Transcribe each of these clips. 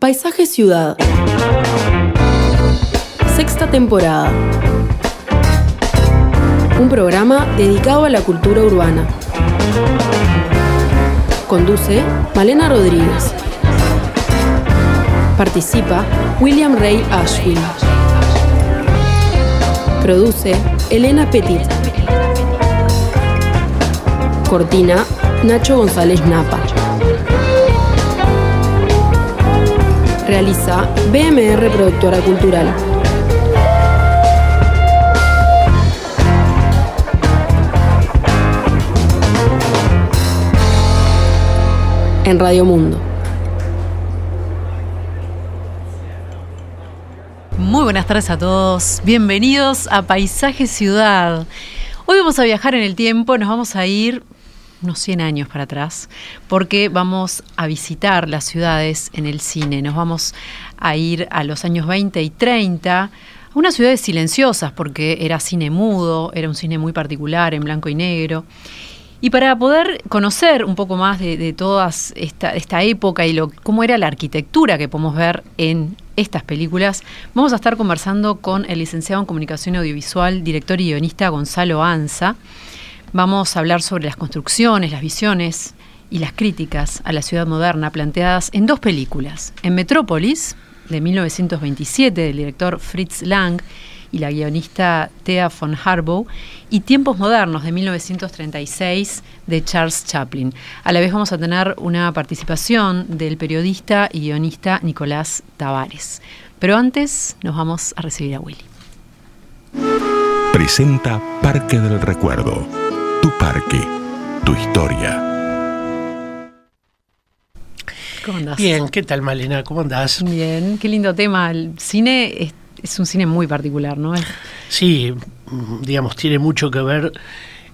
Paisaje Ciudad. Sexta temporada. Un programa dedicado a la cultura urbana. Conduce Malena Rodríguez. Participa William Ray Ashwin. Produce Elena Petit. Cortina Nacho González Napa. Realiza BMR Productora Cultural. En Radio Mundo. Muy buenas tardes a todos. Bienvenidos a Paisaje Ciudad. Hoy vamos a viajar en el tiempo, nos vamos a ir unos 100 años para atrás, porque vamos a visitar las ciudades en el cine. Nos vamos a ir a los años 20 y 30, a unas ciudades silenciosas, porque era cine mudo, era un cine muy particular, en blanco y negro. Y para poder conocer un poco más de, toda esta, esta, época y lo, cómo era la arquitectura que podemos ver en estas películas, vamos a estar conversando con el licenciado en Comunicación Audiovisual, director y guionista Gonzalo Anza. Vamos a hablar sobre las construcciones, las visiones y las críticas a la ciudad moderna planteadas en dos películas. En Metrópolis, de 1927, del director Fritz Lang y la guionista Thea von Harbow, y Tiempos Modernos, de 1936, de Charles Chaplin. A la vez vamos a tener una participación del periodista y guionista Nicolás Tavares. Pero antes nos vamos a recibir a Willy. Presenta Parque del Recuerdo tu parque, tu historia. ¿Cómo andás? Bien, ¿qué tal Malena? ¿Cómo andás? Bien, qué lindo tema. El cine es, un cine muy particular, ¿no? Sí, digamos, tiene mucho que ver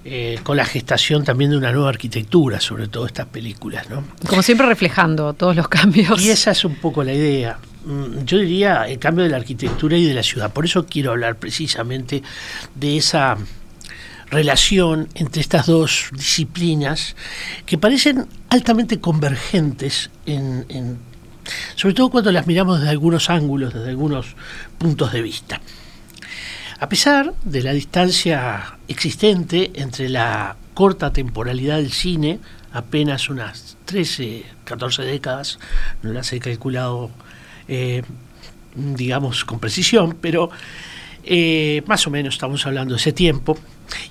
eh, con la gestación también de una nueva arquitectura, sobre todo estas películas, ¿no? Como siempre reflejando todos los cambios. Y esa es un poco la idea. Mm, yo diría el cambio de la arquitectura y de la ciudad. Por eso quiero hablar precisamente de esa relación entre estas dos disciplinas que parecen altamente convergentes en, sobre todo cuando las miramos desde algunos ángulos, desde algunos puntos de vista. A pesar de la distancia existente entre la corta temporalidad del cine, apenas unas 13, 14 décadas, no las he calculado, eh, digamos, con precisión, pero eh, más o menos estamos hablando de ese tiempo,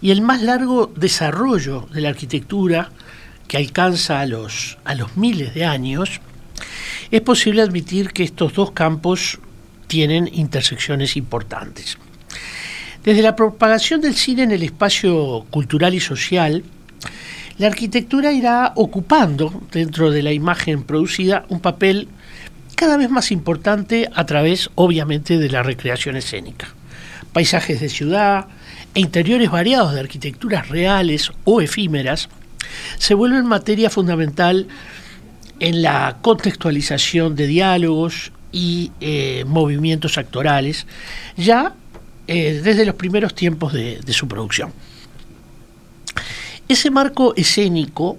y el más largo desarrollo de la arquitectura, que alcanza a los, a los miles de años, es posible admitir que estos dos campos tienen intersecciones importantes. Desde la propagación del cine en el espacio cultural y social, la arquitectura irá ocupando dentro de la imagen producida un papel cada vez más importante a través, obviamente, de la recreación escénica. Paisajes de ciudad, e interiores variados de arquitecturas reales o efímeras se vuelven materia fundamental en la contextualización de diálogos y eh, movimientos actorales, ya eh, desde los primeros tiempos de, su producción. Ese marco escénico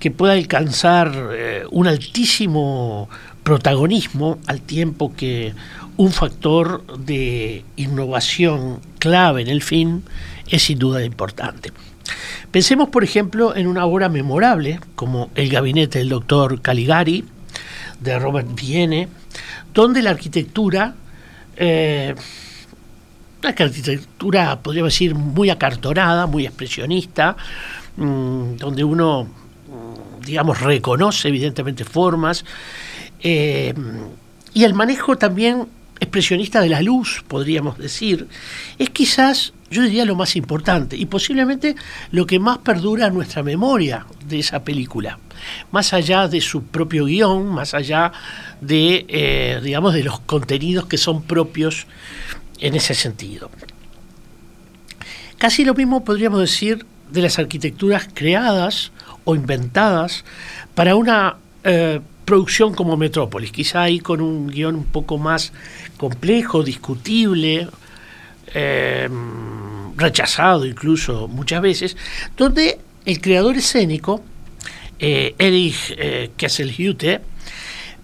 que pueda alcanzar eh, un altísimo protagonismo al tiempo que un factor de innovación clave en el film es sin duda importante. Pensemos, por ejemplo, en una obra memorable como El gabinete del doctor Caligari, de Robert Vienne, donde la arquitectura, eh, una arquitectura, podríamos decir, muy acartonada, muy expresionista, mm, donde uno, mm, digamos, reconoce evidentemente formas, eh, y el manejo también expresionista de la luz, podríamos decir, es quizás, yo diría, lo más importante y posiblemente lo que más perdura en nuestra memoria de esa película, más allá de su propio guion, más allá de, eh, digamos, de los contenidos que son propios en ese sentido. Casi lo mismo podríamos decir de las arquitecturas creadas o inventadas para una eh, producción como Metrópolis, quizá ahí con un guion un poco más complejo, discutible, eh, rechazado incluso muchas veces, donde el creador escénico, eh, Erich eh,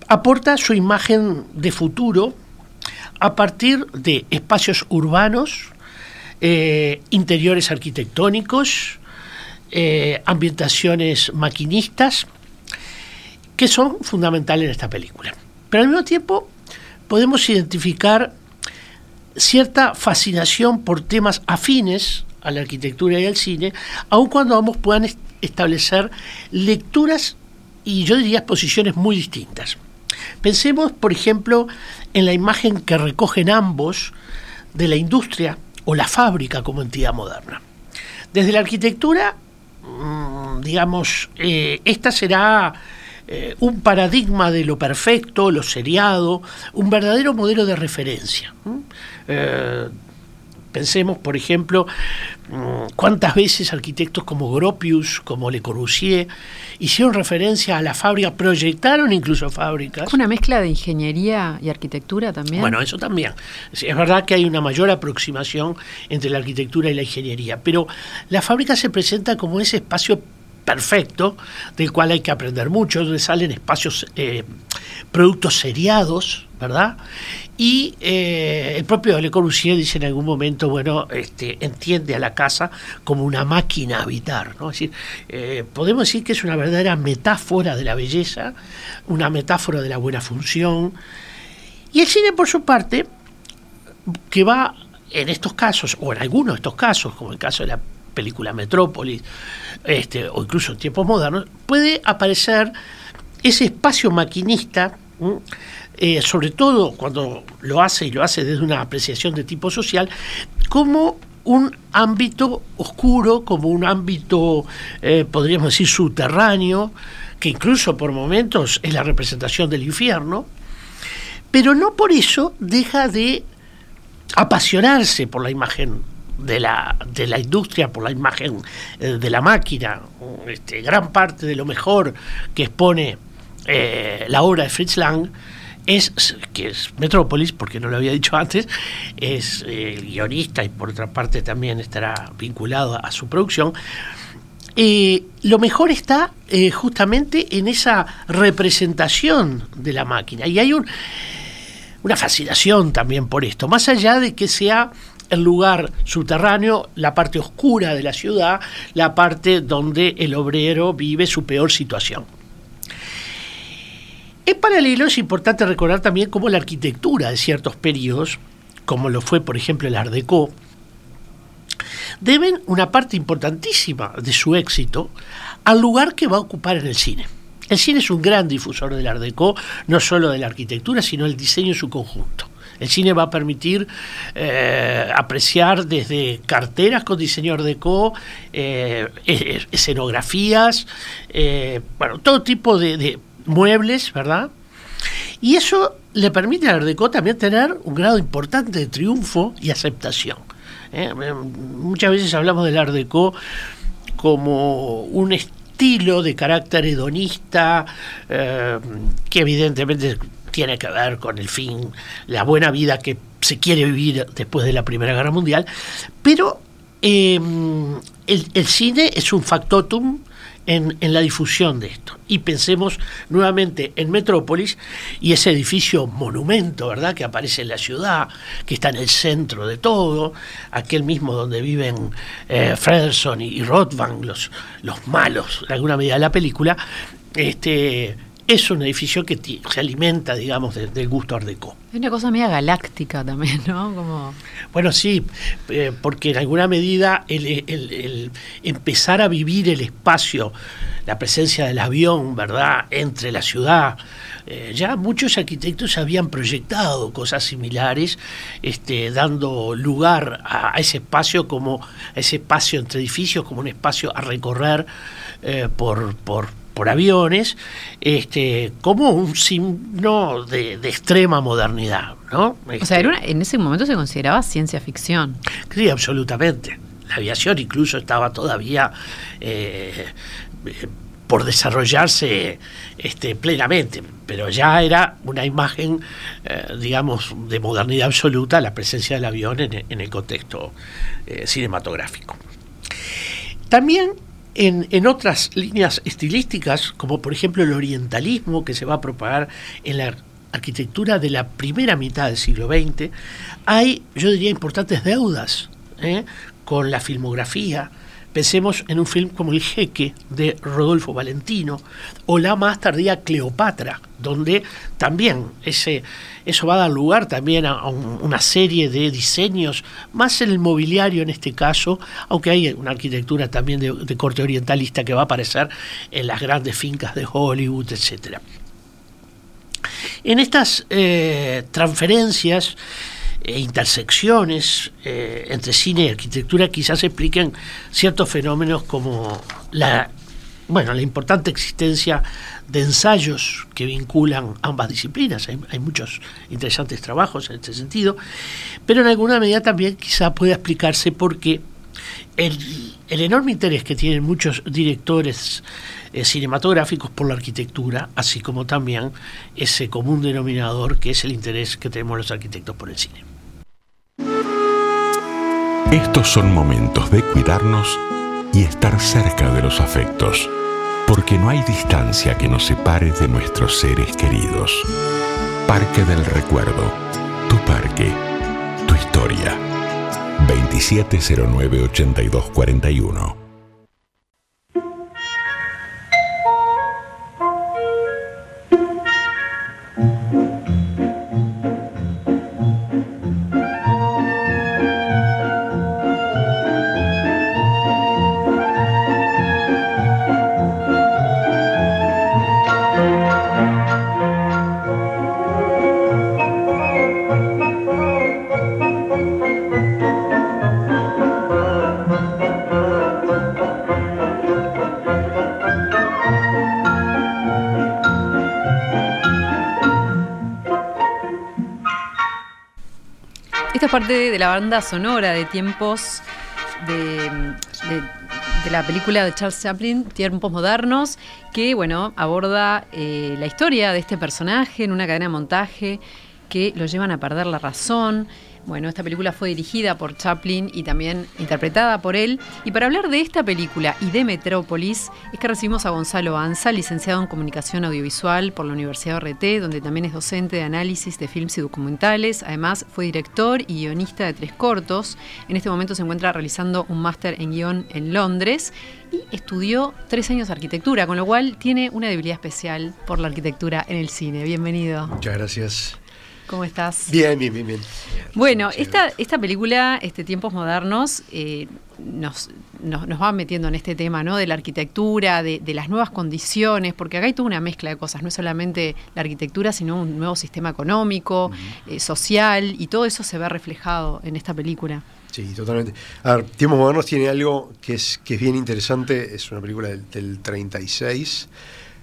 aporta su imagen de futuro a partir de espacios urbanos, eh, interiores arquitectónicos, ambientaciones maquinistas, que son fundamentales en esta película. Pero al mismo tiempo podemos identificar cierta fascinación por temas afines a la arquitectura y al cine, aun cuando ambos puedan establecer lecturas y yo diría posiciones muy distintas. Pensemos, por ejemplo, en la imagen que recogen ambos de la industria o la fábrica como entidad moderna. Desde la arquitectura, mm, digamos, eh, esta será eh, un paradigma de lo perfecto, lo seriado, un verdadero modelo de referencia. Eh, pensemos, por ejemplo, mm, cuántas veces arquitectos como Gropius, como Le Corbusier, hicieron referencia a la fábrica, proyectaron incluso fábricas. ¿Una mezcla de ingeniería y arquitectura también? Bueno, eso también. Es verdad que hay una mayor aproximación entre la arquitectura y la ingeniería, pero la fábrica se presenta como ese espacio perfecto, del cual hay que aprender mucho, donde salen espacios, eh, productos seriados, ¿verdad? Y eh, el propio Le Corbusier dice en algún momento, bueno, este, entiende a la casa como una máquina a habitar, ¿no? Es decir, eh, podemos decir que es una verdadera metáfora de la belleza, una metáfora de la buena función. Y el cine, por su parte, que va en estos casos, o en algunos de estos casos, como el caso de la película Metrópolis, este, o incluso en tiempos modernos, puede aparecer ese espacio maquinista, eh, sobre todo cuando lo hace y lo hace desde una apreciación de tipo social, como un ámbito oscuro, como un ámbito, eh, podríamos decir, subterráneo, que incluso por momentos es la representación del infierno, pero no por eso deja de apasionarse por la imagen de la, de la industria por la imagen eh, de la máquina. Este, gran parte de lo mejor que expone eh, la obra de Fritz Lang es que es Metrópolis, porque no lo había dicho antes, es eh, el guionista y por otra parte también estará vinculado a, su producción. lo mejor está justamente en esa representación de la máquina. Y hay un, una fascinación también por esto, más allá de que sea el lugar subterráneo, la parte oscura de la ciudad, la parte donde el obrero vive su peor situación. En paralelo es importante recordar también cómo la arquitectura de ciertos periodos, como lo fue por ejemplo el Art Deco, deben una parte importantísima de su éxito al lugar que va a ocupar en el cine. El cine es un gran difusor del Art Deco, no solo de la arquitectura, sino el diseño en su conjunto. El cine va a permitir eh, apreciar desde carteras con diseño deco, eh, escenografías, eh, bueno, todo tipo de, muebles, ¿verdad? Y eso le permite al Art Deco también tener un grado importante de triunfo y aceptación. Muchas veces hablamos del Art Deco como un estilo de carácter hedonista, que evidentemente tiene que ver con el fin, la buena vida que se quiere vivir después de la Primera Guerra Mundial, pero em, el, cine es un factotum en, la difusión de esto. Y pensemos nuevamente en Metrópolis y ese edificio monumento, ¿verdad?, que aparece en la ciudad, que está en el centro de todo, aquel mismo donde viven eh, Frederson y, y Rothbang, los, los malos, de alguna medida de la película, este es un edificio que se alimenta, digamos, del gusto art deco. Es una cosa media galáctica también, ¿no? Como... Bueno, sí, eh, porque en alguna medida el, empezar a vivir el espacio, la presencia del avión, ¿verdad?, entre la ciudad, eh, ya muchos arquitectos habían proyectado cosas similares, este, dando lugar a, ese espacio como a ese espacio entre edificios como un espacio a recorrer eh, por, por por aviones, este, como un signo de, extrema modernidad. ¿no? o sea, en ese momento se consideraba ciencia ficción. Sí, absolutamente. La aviación incluso estaba todavía eh, por desarrollarse este, plenamente, pero ya era una imagen, eh, digamos, de modernidad absoluta la presencia del avión en, el contexto eh, cinematográfico. También En, en, otras líneas estilísticas, como por ejemplo el orientalismo que se va a propagar en la arquitectura de la primera mitad del siglo XX, hay, yo diría, importantes deudas ¿eh? con la filmografía. Pensemos en un film como El Jeque de Rodolfo Valentino o la más tardía Cleopatra, donde también ese, eso va a dar lugar también a, una serie de diseños, más en el mobiliario en este caso, aunque hay una arquitectura también de, corte orientalista que va a aparecer en las grandes fincas de Hollywood, etcétera. En estas eh, transferencias e intersecciones eh, entre cine y arquitectura quizás expliquen ciertos fenómenos como la, bueno, la importante existencia de ensayos que vinculan ambas disciplinas. Hay, hay, muchos interesantes trabajos en este sentido, pero en alguna medida también quizá pueda explicarse porque el, el enorme interés que tienen muchos directores eh, cinematográficos por la arquitectura, así como también ese común denominador que es el interés que tenemos los arquitectos por el cine. Estos son momentos de cuidarnos y estar cerca de los afectos, porque no hay distancia que nos separe de nuestros seres queridos. Parque del Recuerdo, tu parque, tu historia. 2709-8241 de la banda sonora de tiempos de, la película de Charles Chaplin, Tiempos Modernos, que bueno, aborda eh, la historia de este personaje en una cadena de montaje que lo llevan a perder la razón. Bueno, esta película fue dirigida por Chaplin y también interpretada por él. Y para hablar de esta película y de Metrópolis, es que recibimos a Gonzalo Anza, licenciado en Comunicación Audiovisual por la Universidad RT, donde también es docente de análisis de films y documentales. Además, fue director y guionista de tres cortos. En este momento se encuentra realizando un máster en guion en Londres y estudió tres años de arquitectura, con lo cual tiene una debilidad especial por la arquitectura en el cine. Bienvenido. Muchas gracias. ¿Cómo estás? Bien, bien, bien, bien. Bueno, esta, esta película, este Tiempos Modernos, eh, nos, nos, va metiendo en este tema, ¿no? De la arquitectura, de, las nuevas condiciones, porque acá hay toda una mezcla de cosas, no es solamente la arquitectura, sino un nuevo sistema económico, eh, social, y todo eso se ve reflejado en esta película. Sí, totalmente. A ver, Tiempos Modernos tiene algo que es, que es bien interesante, es una película del, del 36,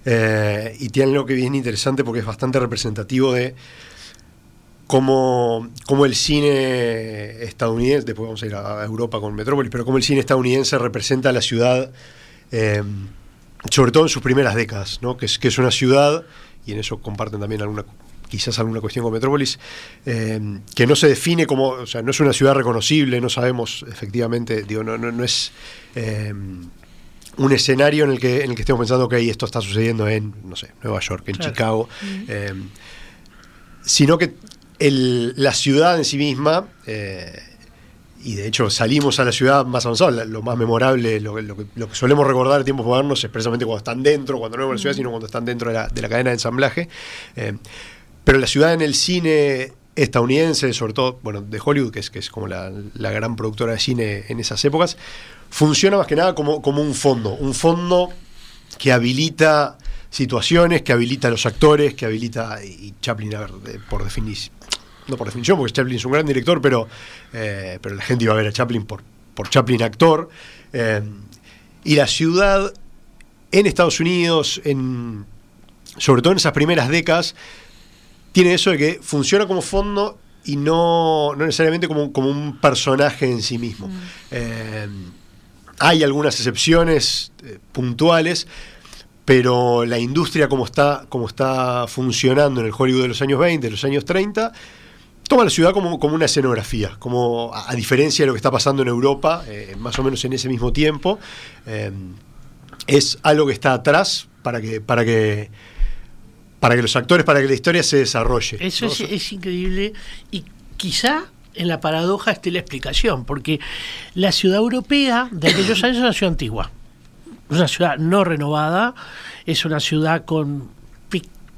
eh, y tiene algo que es bien interesante porque es bastante representativo de como, como el cine estadounidense, después vamos a ir a Europa con Metrópolis, pero como el cine estadounidense representa a la ciudad, eh, sobre todo en sus primeras décadas, ¿no? que, es, que es una ciudad, y en eso comparten también alguna quizás alguna cuestión con Metrópolis, eh, que no se define como, o sea, no es una ciudad reconocible, no sabemos efectivamente, digo, no, no, es eh, un escenario en el que en el que estemos pensando que esto está sucediendo en, no sé, Nueva York, en Chicago, sino que la ciudad en sí misma, eh, y de hecho salimos a la ciudad más avanzada, lo más memorable, lo, que solemos recordar de tiempos modernos es precisamente cuando están dentro, cuando no vemos la ciudad, sino cuando están dentro de la, cadena de ensamblaje. Eh, pero la ciudad en el cine estadounidense, sobre todo bueno, de Hollywood, que es, que es como la, gran productora de cine en esas épocas, funciona más que nada como, como un fondo, un fondo que habilita situaciones, que habilita a los actores, que habilita, y Chaplin, a ver, por definición, no por definición, porque Chaplin es un gran director, pero, eh, pero la gente iba a ver a Chaplin por, por Chaplin actor. Eh, y la ciudad en Estados Unidos, en, sobre todo en esas primeras décadas, tiene eso de que funciona como fondo y no, no necesariamente como, como, un personaje en sí mismo. Mm. Eh, hay algunas excepciones puntuales, pero la industria como está, como está funcionando en el Hollywood de los años 20, de los años 30, toma la ciudad como, como una escenografía, como a, diferencia de lo que está pasando en Europa, eh, más o menos en ese mismo tiempo. Eh, es algo que está atrás para que, para que, para que los actores, para que la historia se desarrolle. Eso ¿no? es, es increíble y quizá en la paradoja esté la explicación, porque la ciudad europea de aquellos años es una ciudad antigua, es una ciudad no renovada, es una ciudad con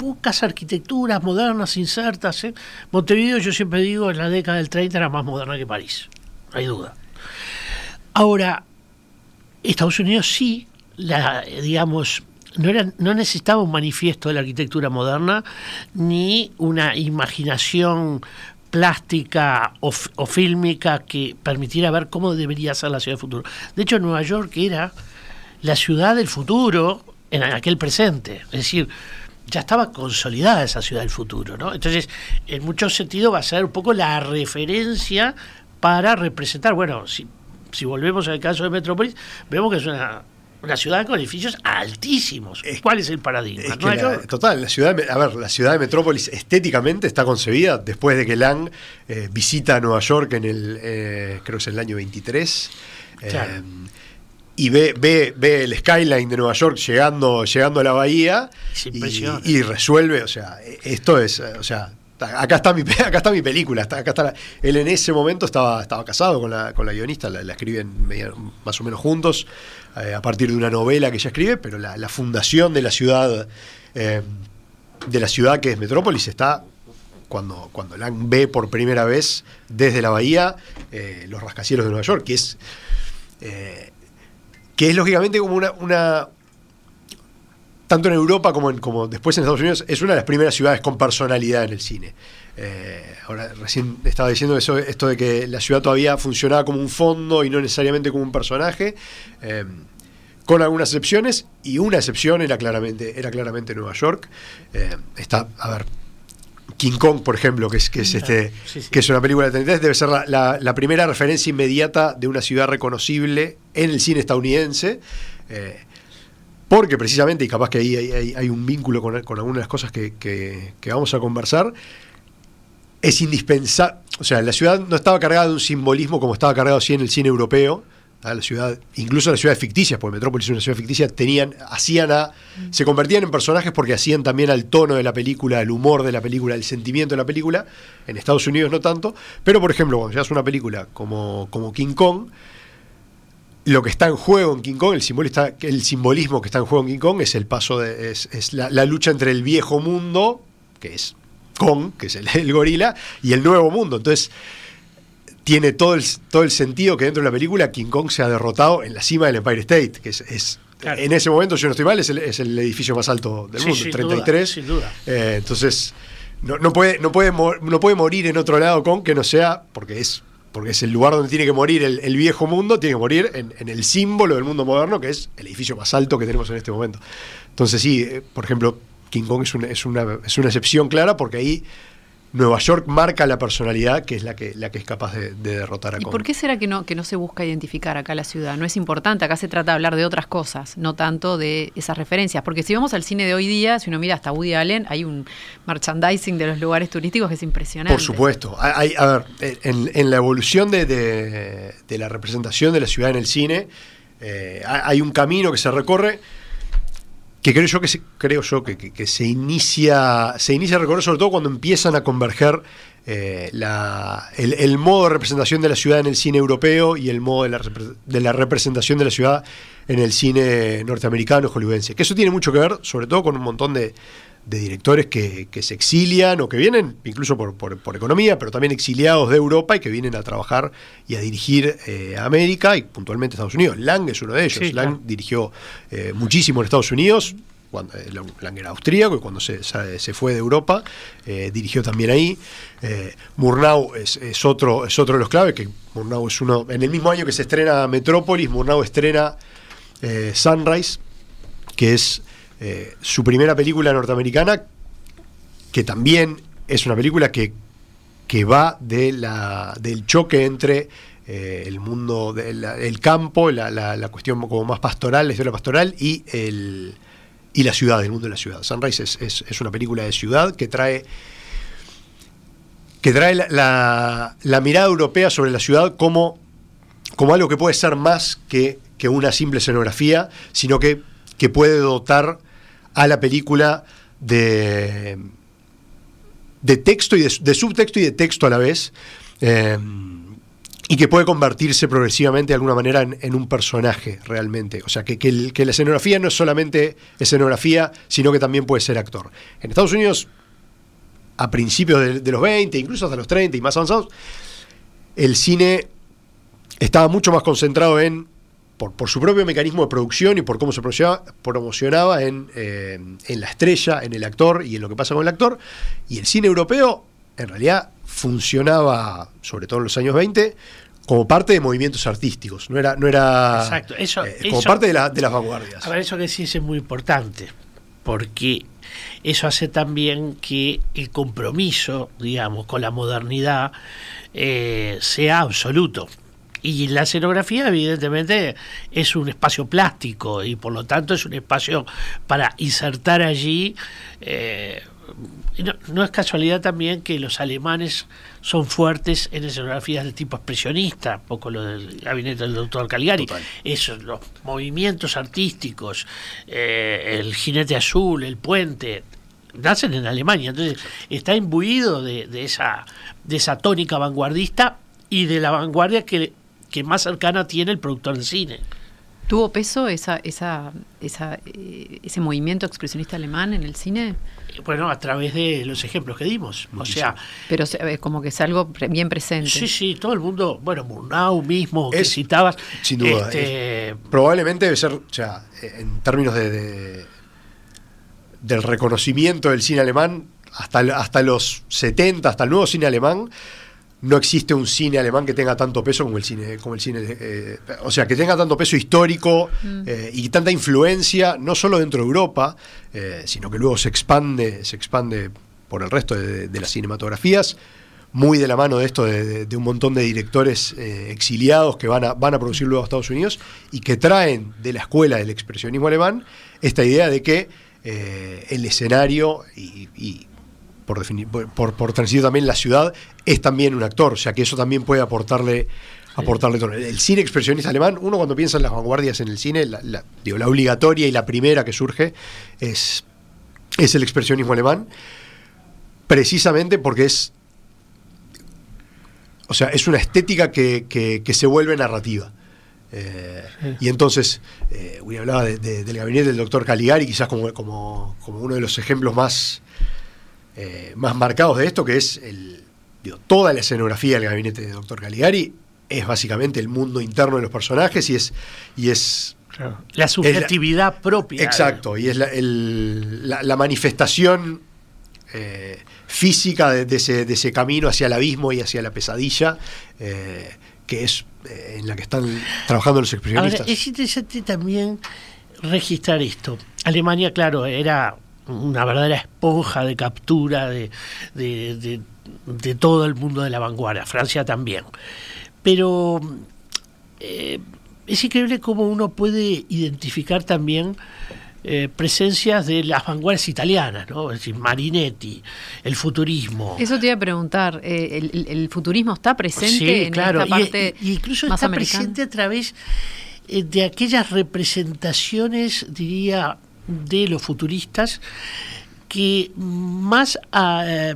pocas arquitecturas modernas insertas. ¿eh? Montevideo, yo siempre digo, en la década del 30 era más moderna que París, no hay duda. Ahora, Estados Unidos sí, la, digamos, no, era, no necesitaba un manifiesto de la arquitectura moderna ni una imaginación plástica o, o fílmica que permitiera ver cómo debería ser la ciudad del futuro. De hecho, Nueva York era la ciudad del futuro en aquel presente. Es decir, ya estaba consolidada esa ciudad del futuro, ¿no? Entonces, en muchos sentidos va a ser un poco la referencia para representar, bueno, si, si volvemos al caso de Metrópolis, vemos que es una, una ciudad con edificios altísimos. ¿Cuál es el paradigma? Es que Nueva la- York. total, la ciudad, de, a ver, la ciudad de Metrópolis estéticamente está concebida después de que Lang eh, visita Nueva York en el, eh, creo que es el año 23. eh, Claro. Y ve, ve, ve el skyline de Nueva York llegando, llegando a la bahía y, resuelve, o sea, esto es, o sea, acá está mi, acá está mi película, está, acá está la- él en ese momento estaba, estaba casado con la, con la guionista, la, la escriben más o menos juntos, eh, a partir de una novela que ella escribe, pero la, la fundación de la ciudad, eh, de la ciudad que es Metrópolis está cuando, cuando Lang ve por primera vez desde la bahía eh, los rascacielos de Nueva York, que es eh, que es lógicamente como una, tanto en Europa como, después en Estados Unidos, es una de las primeras ciudades con personalidad en el cine. Eh, ahora, recién estaba diciendo esto de que la ciudad todavía funcionaba como un fondo y no necesariamente como un personaje, eh, con algunas excepciones, y una excepción era claramente, era claramente Nueva York. Eh, está, a ver, King Kong, por ejemplo, que es, que es, este, Sí, sí. que es una película de 33, debe ser la, la- la primera referencia inmediata de una ciudad reconocible en el cine estadounidense. eh, porque precisamente, y capaz que ahí hay, hay- hay un vínculo con, con algunas de las cosas que, que- que vamos a conversar, es indispensable. O sea, la ciudad no estaba cargada de un simbolismo como estaba cargado así en el cine europeo. ¿Ah? La ciudad, incluso las ciudades ficticias, porque Metrópolis es una ciudad ficticia, tenían, hacían a, se convertían en personajes porque hacían también al tono de la película, al humor de la película, el sentimiento de la película. En Estados Unidos no tanto. Pero, por ejemplo, cuando ya es una película como, como King Kong, lo que está en juego en King Kong, el, simbolista, el simbolismo que está en juego en King Kong es el paso de, es, la, lucha entre el viejo mundo, que es Kong, que es el gorila, y el nuevo mundo. Entonces, tiene todo el, todo el sentido que dentro de la película King Kong se ha derrotado en la cima del Empire State, que es, es- Claro. en ese momento, yo no estoy mal, es el, es el edificio más alto del Sí, mundo, sin 33. duda, sin duda. Eh, entonces, no, no puede, no, puede, no puede morir en otro lado Kong que no sea, porque es, porque es el lugar donde tiene que morir el, el viejo mundo, tiene que morir en, en el símbolo del mundo moderno, que es el edificio más alto que tenemos en este momento. Entonces, sí, eh, por ejemplo, King Kong es una, es, una, es una excepción clara porque ahí Nueva York marca la personalidad que es la que, la que es capaz de, de derrotar a ¿Y por qué será que no, que no se busca identificar acá la ciudad? No es importante, acá se trata de hablar de otras cosas, no tanto de esas referencias. Porque si vamos al cine de hoy día, si uno mira hasta Woody Allen, hay un merchandising de los lugares turísticos que es impresionante. Por supuesto. Hay- a ver, en, en la evolución de, de- de la representación de la ciudad en el cine, eh, hay un camino que se recorre que creo yo que se, creo yo que, que- se inicia se inicia a recorrer sobre todo cuando empiezan a converger eh, la- el, modo de representación de la ciudad en el cine europeo y el modo de la, de la representación de la ciudad en el cine norteamericano hollywoodense. Que eso tiene mucho que ver, sobre todo con un montón de, de directores que, que se exilian o que vienen incluso por, por- por economía, pero también exiliados de Europa y que vienen a trabajar y a dirigir eh, a América y puntualmente Estados Unidos. Lang es uno de ellos. Sí, Lang claro. dirigió eh, muchísimo en Estados Unidos. Cuando, eh, Lang era austríaco y cuando se, se- fue de Europa eh, dirigió también ahí. Eh, Murnau es, es otro, es otro de los claves, que Murnau es uno. En el mismo año que se estrena Metrópolis, Murnau estrena eh, Sunrise, que es eh, su primera película norteamericana, que también es una película que, que va de la, del choque entre eh, el mundo del el campo, la, la- la cuestión como más pastoral, la historia pastoral, y, el, y la ciudad, el mundo de la ciudad. Sunrise es, es- es una película de ciudad que trae que trae la, la- la mirada europea sobre la ciudad como, como algo que puede ser más que, que una simple escenografía, sino que que puede dotar a la película de, de texto y de, subtexto y de texto a la vez. Eh, y que puede convertirse progresivamente de alguna manera en, un personaje realmente. O sea, que, que, la escenografía no es solamente escenografía, sino que también puede ser actor. En Estados Unidos, a principios de, los 20, incluso hasta los 30 y más avanzados, el cine estaba mucho más concentrado en, por, su propio mecanismo de producción y por cómo se promocionaba, en, eh, en la estrella, en el actor y en lo que pasa con el actor. Y el cine europeo, en realidad, funcionaba, sobre todo en los años 20, como parte de movimientos artísticos, no era, no era Exacto. Eso, eh, como parte de, de, las vanguardias. A ver, eso que sí es muy importante, porque eso hace también que el compromiso, digamos, con la modernidad eh, sea absoluto. Y la escenografía, evidentemente, es un espacio plástico y por lo tanto es un espacio para insertar allí eh, no, es casualidad también que los alemanes son fuertes en escenografías de tipo expresionista, poco lo del gabinete del doctor Caligari. Esos, los movimientos artísticos, eh, el jinete azul, el puente, nacen en Alemania. Entonces está imbuido de, esa, de esa tónica vanguardista y de la vanguardia que, que más cercana tiene el productor de cine. ¿Tuvo peso esa, esa, esa, eh, ese movimiento expresionista alemán en el cine? Bueno, a través de los ejemplos que dimos. O sea, pero es como que es algo bien presente. Sí, sí, todo el mundo, bueno, Murnau mismo, que citabas. Sin duda. Este, probablemente debe ser, o sea, en términos de, del reconocimiento del cine alemán, hasta, hasta los 70, hasta el nuevo cine alemán, no existe un cine alemán que tenga tanto peso como el cine, como el cine, eh, o sea, que tenga tanto peso histórico mm. eh, y tanta influencia, no solo dentro de Europa, eh, sino que luego se expande, se expande por el resto de, las cinematografías, muy de la mano de esto de, un montón de directores exiliados que van a, van a producir luego a Estados Unidos y que traen de la escuela del expresionismo alemán esta idea de que el escenario y por, definir, por, por también la ciudad, es también un actor, o sea que eso también puede aportarle aportarle tono. El cine expresionista alemán, uno cuando piensa en las vanguardias en el cine, la, digo, la obligatoria y la primera que surge es, es el expresionismo alemán, precisamente porque es, o sea, es una estética que, que, se vuelve narrativa. Eh, y entonces, eh, hablaba del gabinete del doctor Caligari, quizás como, como, como, uno de los ejemplos más, eh, más marcados de esto, que es el, toda la escenografía del gabinete de Doctor Caligari, es básicamente el mundo interno de los personajes y es... Y es la subjetividad propia. Exacto, y es la, manifestación eh, física de, ese, camino hacia el abismo y hacia la pesadilla, eh, que es en la que están trabajando los expresionistas. es interesante también registrar esto. Alemania, claro, era una verdadera esponja de captura de, de, todo el mundo de la vanguardia, Francia también. Pero eh, es increíble cómo uno puede identificar también eh, presencias de las vanguardias italianas, ¿no? Es decir, Marinetti, el futurismo. Eso te iba a preguntar, eh, el, futurismo está presente en esta parte y, incluso está presente a través de aquellas representaciones, diría, de los futuristas que más eh,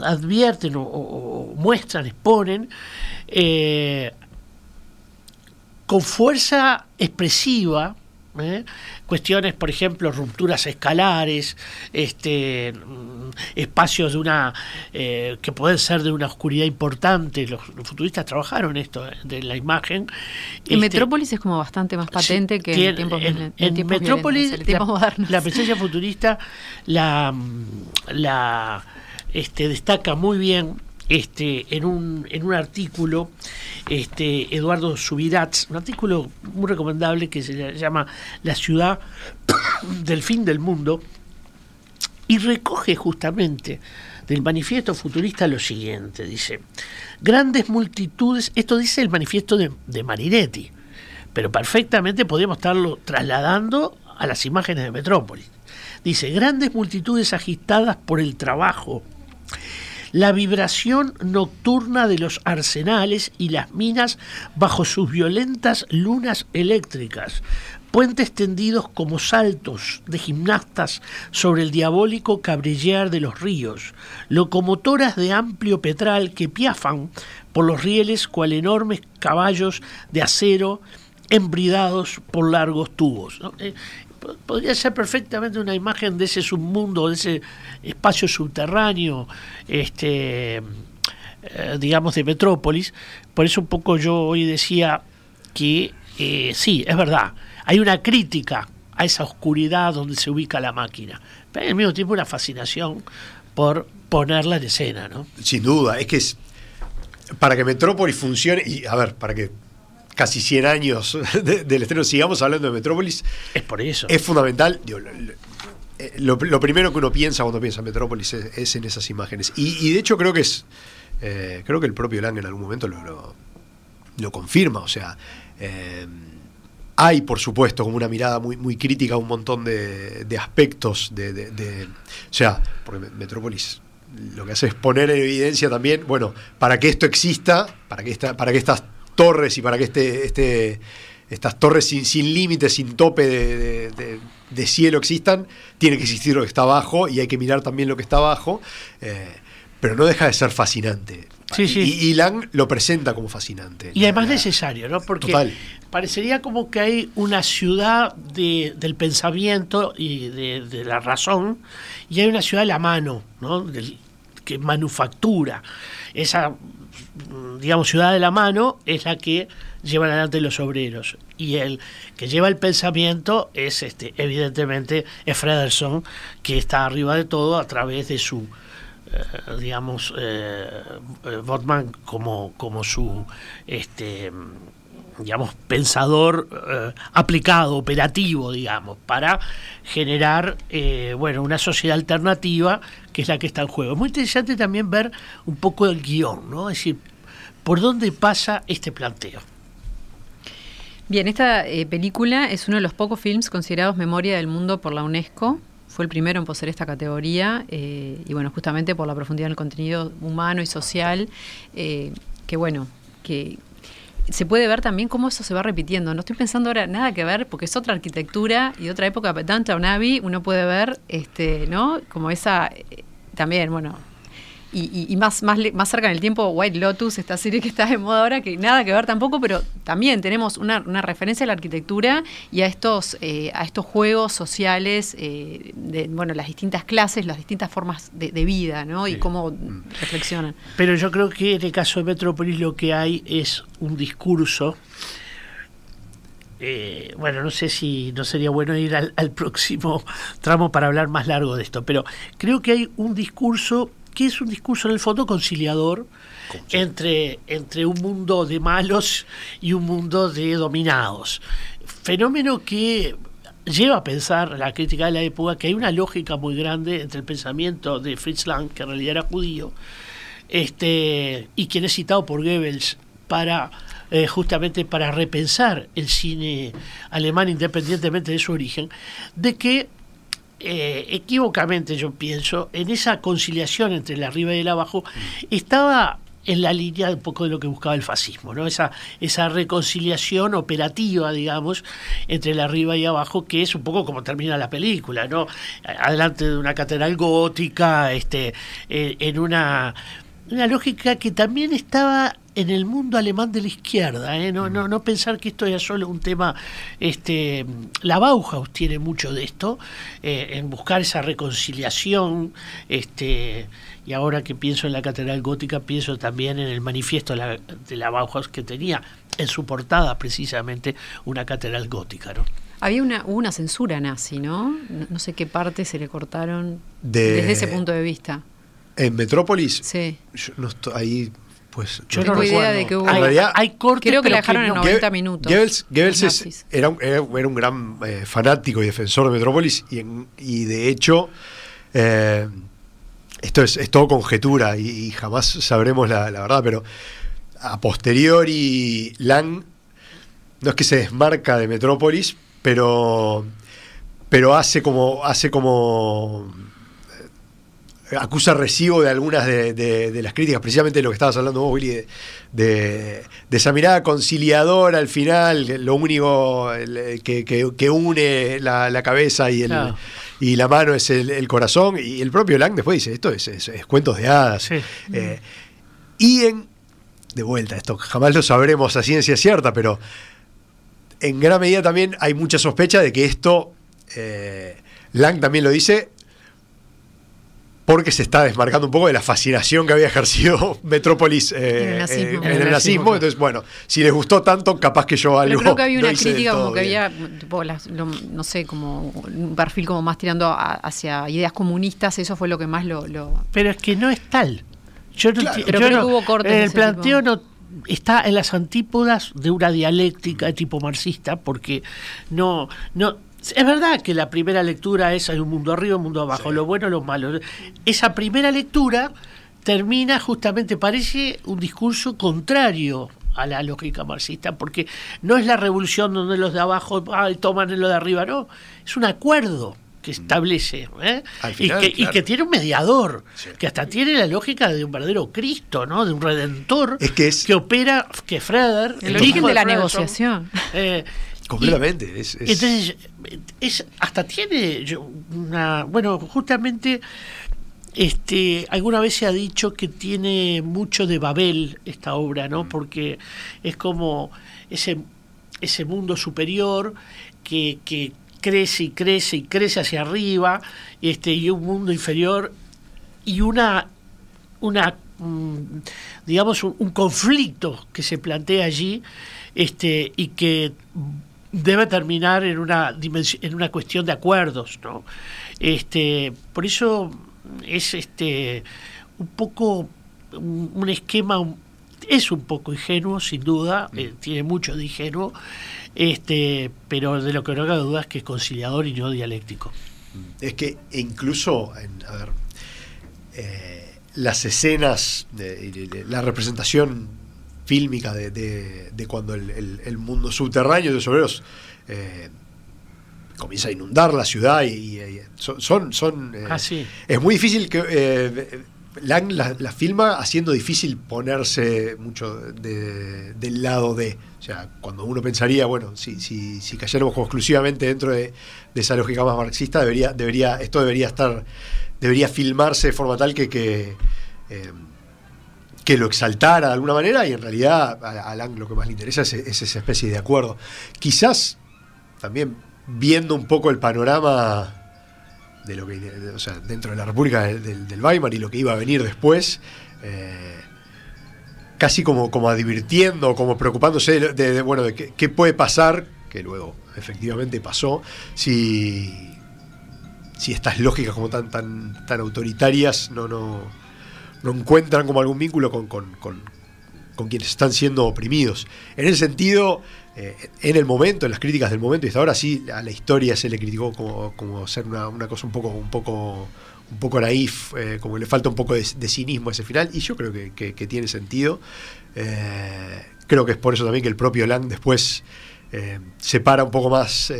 advierten o, muestran, exponen eh, con fuerza expresiva ¿eh? cuestiones, por ejemplo, rupturas escalares, este, mm, espacios de una eh, que pueden ser de una oscuridad importante. Los, futuristas trabajaron esto eh, de la imagen. En este, Metrópolis es como bastante más patente que en tiempos En, en Metrópolis, la, presencia futurista la, mm, la este, destaca muy bien este, en, un, artículo, este, Eduardo Subirats, un artículo muy recomendable que se llama La ciudad del fin del mundo, y recoge justamente del manifiesto futurista lo siguiente, dice, grandes multitudes, esto dice el manifiesto de, de Marinetti, pero perfectamente podríamos estarlo trasladando a las imágenes de Metrópolis. Dice, grandes multitudes agitadas por el trabajo, la vibración nocturna de los arsenales y las minas bajo sus violentas lunas eléctricas, puentes tendidos como saltos de gimnastas sobre el diabólico cabrillear de los ríos, locomotoras de amplio petral que piafan por los rieles cual enormes caballos de acero embridados por largos tubos. Eh, podría ser perfectamente una imagen de ese submundo, de ese espacio subterráneo, este, eh, digamos, de Metrópolis. Por eso un poco yo hoy decía que eh, sí, es verdad, hay una crítica a esa oscuridad donde se ubica la máquina, pero al mismo tiempo una fascinación por ponerla en escena, ¿no? Sin duda, es que es, para que Metrópolis funcione, y a ver, para que casi 100 años del estreno sigamos hablando de Metrópolis, es por eso. Es fundamental. Eh, lo, primero que uno piensa cuando piensa en Metrópolis es, en esas imágenes. Y, de hecho creo que es, eh, creo que el propio Lang en algún momento lo, lo, confirma. O sea, eh, hay, por supuesto, como una mirada muy, muy crítica a un montón de, aspectos de, O sea, porque Metrópolis lo que hace es poner en evidencia también, bueno, para que esto exista, para que, esta, para que estas torres y para que este, este, estas torres sin, sin límites, sin tope de, cielo existan, tiene que existir lo que está abajo y hay que mirar también lo que está abajo. Eh, pero no deja de ser fascinante. Sí, sí. Y, Lang lo presenta como fascinante. Y además necesario, ¿no? Porque parecería como que hay una ciudad del pensamiento y de, la razón, y hay una ciudad de la mano, ¿no? que manufactura. Esa, digamos, ciudad de la mano es la que llevan adelante los obreros. Y el que lleva el pensamiento es, este, evidentemente, es Frederson, que está arriba de todo a través de su eh, digamos, eh, Botman como, como su, este, digamos, pensador eh, aplicado, operativo, digamos, para generar, bueno, una sociedad alternativa que es la que está en juego. Es muy interesante también ver un poco el guion, ¿no? Es decir, por dónde pasa este planteo. Bien, esta película es uno de los pocos films considerados Memoria del Mundo por la UNESCO fue el primero en poseer esta categoría eh, y bueno, justamente por la profundidad del contenido humano y social, eh, que bueno, que se puede ver también cómo eso se va repitiendo. No estoy pensando ahora nada que ver, porque es otra arquitectura y otra época. Downtown Abbey, uno puede ver, este, ¿no? Como esa, eh, también, bueno, y, más, más, más cerca en el tiempo, White Lotus, esta serie que está de moda ahora, que nada que ver tampoco, pero también tenemos una, referencia a la arquitectura y a estos, eh, a estos juegos sociales, eh, de bueno, las distintas clases, las distintas formas de, vida, ¿no? Y cómo mm. reflexionan. Pero yo creo que en el caso de Metrópolis lo que hay es un discurso. Eh, bueno, no sé si no sería bueno ir al, al próximo tramo para hablar más largo de esto, pero creo que hay un discurso que es un discurso en el fondo conciliador entre, entre un mundo de malos y un mundo de dominados. Fenómeno que lleva a pensar la crítica de la época que hay una lógica muy grande entre el pensamiento de Fritz Lang, que en realidad era judío, este, y quien es citado por Goebbels para eh, justamente para repensar el cine alemán independientemente de su origen, de que eh, equivocamente yo pienso, en esa conciliación entre el arriba y el abajo, estaba en la línea un poco de lo que buscaba el fascismo, ¿no? Esa, esa reconciliación operativa, digamos, entre el arriba y abajo, que es un poco como termina la película, ¿no? Adelante de una catedral gótica, este, eh, en una, una lógica que también estaba en el mundo alemán de la izquierda, ¿eh? no, no, no pensar que esto es solo un tema, este, la Bauhaus tiene mucho de esto, eh, en buscar esa reconciliación, este, y ahora que pienso en la catedral gótica, pienso también en el manifiesto de la, Bauhaus que tenía en su portada precisamente una catedral gótica, ¿no? Había una, una censura nazi, ¿no? ¿no? sé qué parte se le cortaron desde ese punto de vista. ¿En Metrópolis? Sí. Yo no estoy ahí pues yo no tengo idea de que hubo. hay, cortes, creo que la dejaron en 90 minutos. Goebbels, era, un, era, un, gran eh, fanático y defensor de Metrópolis y, y de hecho eh, esto es, es, todo conjetura y, jamás sabremos la, la, verdad, pero a posteriori Lang no es que se desmarca de Metrópolis, pero pero hace como hace como acusa recibo de algunas de, de- de las críticas, precisamente de lo que estabas hablando vos, Willy, de, esa mirada conciliadora al final, lo único que, que- que une la, la cabeza y, el, Claro. y la mano es el, el corazón. Y el propio Lang después dice, esto es, es- es cuentos de hadas. Sí. Eh, y en, de vuelta, esto jamás lo sabremos a ciencia cierta, pero en gran medida también hay mucha sospecha de que esto, eh, Lang también lo dice, porque se está desmarcando un poco de la fascinación que había ejercido Metrópolis eh, En el nazismo. eh, en el nazismo. Entonces, bueno, si les gustó tanto, capaz que yo algo. Pero creo que había no una del crítica como que bien. había, tipo, las- lo- no sé, como un perfil como más tirando a- hacia ideas comunistas, eso fue lo que más lo... lo- Pero es que no es tal. Yo no Claro. enti- Pero yo creo no- que hubo cortes El planteo tipo. no está en las antípodas de una dialéctica de tipo marxista, porque no, no. Es verdad que la primera lectura es hay un mundo arriba, un mundo abajo, lo bueno, lo malo. Esa primera lectura termina justamente, parece un discurso contrario a la lógica marxista, porque no es la revolución donde los de abajo ay, toman en lo de arriba, no, es un acuerdo que establece ¿eh? Y, que, y que tiene un mediador, Sí. que hasta tiene la lógica de un verdadero Cristo, ¿no? de un redentor Es que es- opera, que Freder, El hijo origen de la Frederson, negociación. eh, Completamente. es- es- entonces, es, hasta tiene una. Bueno, justamente, este, alguna vez se ha dicho que tiene mucho de Babel esta obra, Mm. ¿no? Porque es como ese, ese mundo superior que, que crece y crece y crece hacia arriba, este, y un mundo inferior y una una mm, digamos un, un conflicto que se plantea allí este y que debe terminar en una dimensión, en una cuestión de acuerdos no este por eso es este un poco un, un esquema un- es un poco ingenuo sin duda eh, tiene mucho de ingenuo este pero de lo que no cabe duda es que es conciliador y no dialéctico. Es que incluso, en, a ver, eh, las escenas, de, de- de la representación fílmica de, de- de cuando el, el- el mundo subterráneo de los obreros eh, comienza a inundar la ciudad y, y- y son... son, son, eh, Ah, sí. Es muy difícil que... eh, Lang la, la filma haciendo difícil ponerse mucho de- del lado de. O sea, cuando uno pensaría, bueno, si, si, si cayéramos como exclusivamente dentro de, de esa lógica más marxista, debería, debería, esto debería estar, debería filmarse de forma tal que, que, eh, que lo exaltara de alguna manera, y en realidad a, a Lang lo que más le interesa es, es esa especie de acuerdo. Quizás también viendo un poco el panorama de lo que o sea, dentro de la República del, Weimar y lo que iba a venir después, eh, casi como, como advirtiendo, como preocupándose de, bueno, de qué, qué puede pasar, que luego efectivamente pasó, si, si estas lógicas como tan, tan, tan autoritarias no, no, no encuentran como algún vínculo con, con- con- quienes están siendo oprimidos. En ese sentido, eh, en el momento, en las críticas del momento, y hasta ahora sí, a la historia se le criticó como, como ser una, una cosa un poco, un poco, un poco naif, eh, como le falta un poco de, cinismo a ese final, y yo creo que, tiene sentido. Eh, creo que es por eso también que el propio Lang después se para un poco más.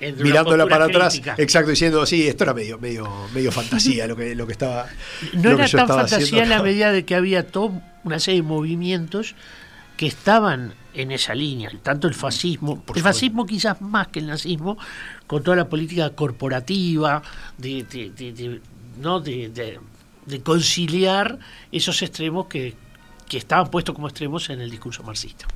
Entre mirándola para atrás, exacto, diciendo, sí, esto era medio, medio, medio fantasía lo que, lo que estaba. No lo que era yo tan estaba fantasía haciendo en la medida de que había toda una serie de movimientos que estaban en esa línea, tanto el fascismo, Por el supuesto. fascismo quizás más que el nazismo, con toda la política corporativa, de, de- de- de- ¿no? de, de- de conciliar esos extremos que, que estaban puestos como extremos en el discurso marxista.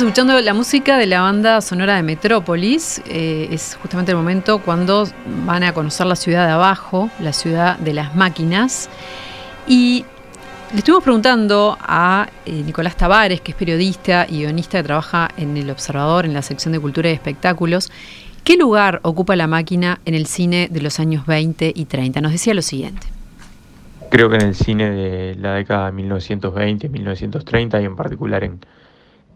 Estamos escuchando la música de la banda sonora de Metrópolis. Eh, es justamente el momento cuando van a conocer la ciudad de abajo, la ciudad de las máquinas. Y le estuvimos preguntando a eh, Nicolás Tavares, que es periodista y guionista que trabaja en El Observador, en la sección de Cultura y Espectáculos, ¿qué lugar ocupa la máquina en el cine de los años 20 y 30? Nos decía lo siguiente. Creo que en el cine de la década de 1920, 1930 y en particular en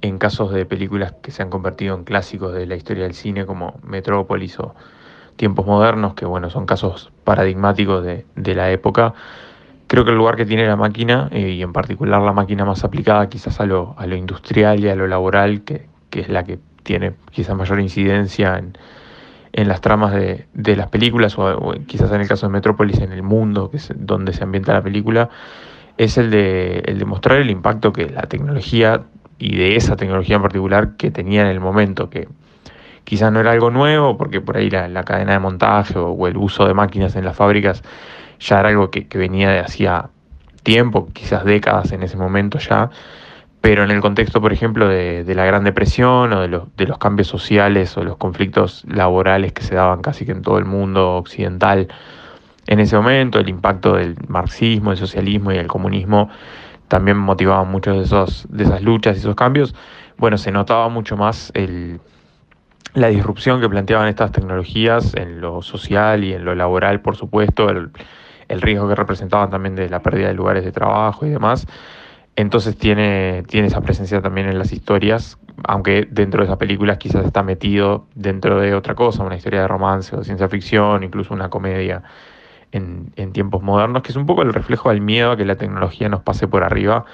en casos de películas que se han convertido en clásicos de la historia del cine como Metrópolis o Tiempos Modernos, que bueno, son casos paradigmáticos de, la época. Creo que el lugar que tiene la máquina, eh, y en particular la máquina más aplicada quizás a lo, a lo industrial y a lo laboral, que, es la que tiene quizás mayor incidencia en, las tramas de, las películas, o, quizás en el caso de Metrópolis, en el mundo que es donde se ambienta la película, es el de, el de mostrar el impacto que la tecnología y de esa tecnología en particular que tenía en el momento, que quizás no era algo nuevo, porque por ahí la, cadena de montaje o, el uso de máquinas en las fábricas ya era algo que, venía de hacía tiempo, quizás décadas en ese momento ya, pero en el contexto, por ejemplo, de, la Gran Depresión o de los, de los cambios sociales o los conflictos laborales que se daban casi que en todo el mundo occidental en ese momento, el impacto del marxismo, el socialismo y el comunismo también motivaban muchos de, esos, de esas luchas y esos cambios, bueno, se notaba mucho más el, la disrupción que planteaban estas tecnologías en lo social y en lo laboral, por supuesto, el, el riesgo que representaban también de la pérdida de lugares de trabajo y demás. Entonces tiene, tiene esa presencia también en las historias, aunque dentro de esas películas quizás está metido dentro de otra cosa, una historia de romance o ciencia ficción, incluso una comedia en, tiempos modernos, que es un poco el reflejo del miedo a que la tecnología nos pase por arriba,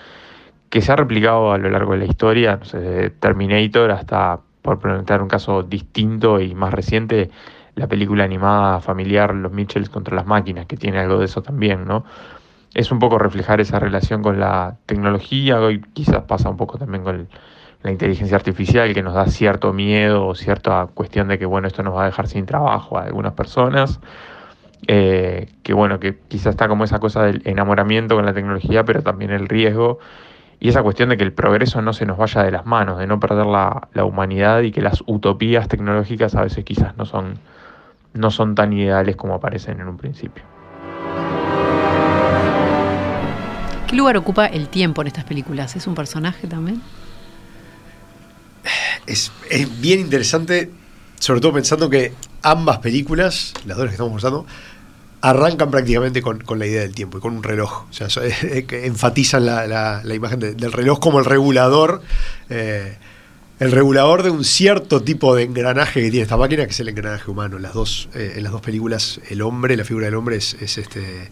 que se ha replicado a lo largo de la historia, no sé, de Terminator hasta, por presentar un caso distinto y más reciente, la película animada familiar Los Mitchells contra las máquinas, que tiene algo de eso también, ¿no? Es un poco reflejar esa relación con la tecnología, hoy quizás pasa un poco también con la inteligencia artificial, que nos da cierto miedo o cierta cuestión de que, bueno, esto nos va a dejar sin trabajo a algunas personas eh, que bueno, que quizás está como esa cosa del enamoramiento con la tecnología, pero también el riesgo y esa cuestión de que el progreso no se nos vaya de las manos, de no perder la, humanidad y que las utopías tecnológicas a veces quizás no son, no son tan ideales como aparecen en un principio. ¿Qué lugar ocupa el tiempo en estas películas? ¿Es un personaje también? Es, es bien interesante, sobre todo pensando que ambas películas, las dos que estamos mostrando, arrancan prácticamente con, la idea del tiempo y con un reloj. O sea, enfatizan la, imagen del reloj como el regulador. Eh, el regulador de un cierto tipo de engranaje que tiene esta máquina, que es el engranaje humano. Las dos, eh, en las dos películas, el hombre, la figura del hombre es, este.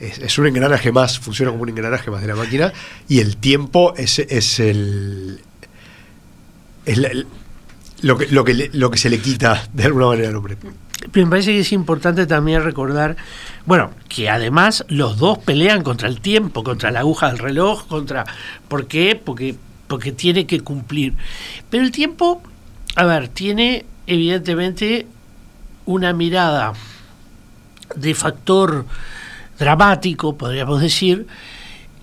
Es, un engranaje más, funciona como un engranaje más de la máquina, y el tiempo es, es el. Es lo que, lo, que lo que se le quita de alguna manera al hombre. Me parece que es importante también recordar, bueno, que además los dos pelean contra el tiempo, contra la aguja del reloj, contra... ¿Por qué? Porque, porque tiene que cumplir. Pero el tiempo, a ver, tiene evidentemente una mirada de factor dramático, podríamos decir,